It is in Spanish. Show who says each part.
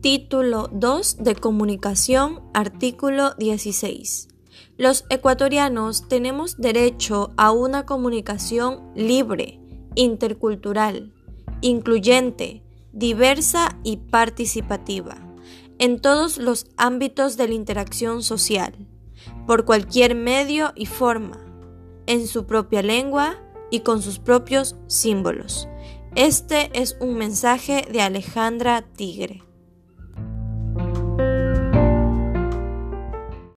Speaker 1: Título 2 de Comunicación, artículo 16. Los ecuatorianos tenemos derecho a una comunicación libre, intercultural, incluyente, diversa y participativa, en todos los ámbitos de la interacción social, por cualquier medio y forma, en su propia lengua y con sus propios símbolos. Este es un mensaje de Alejandra Tigre.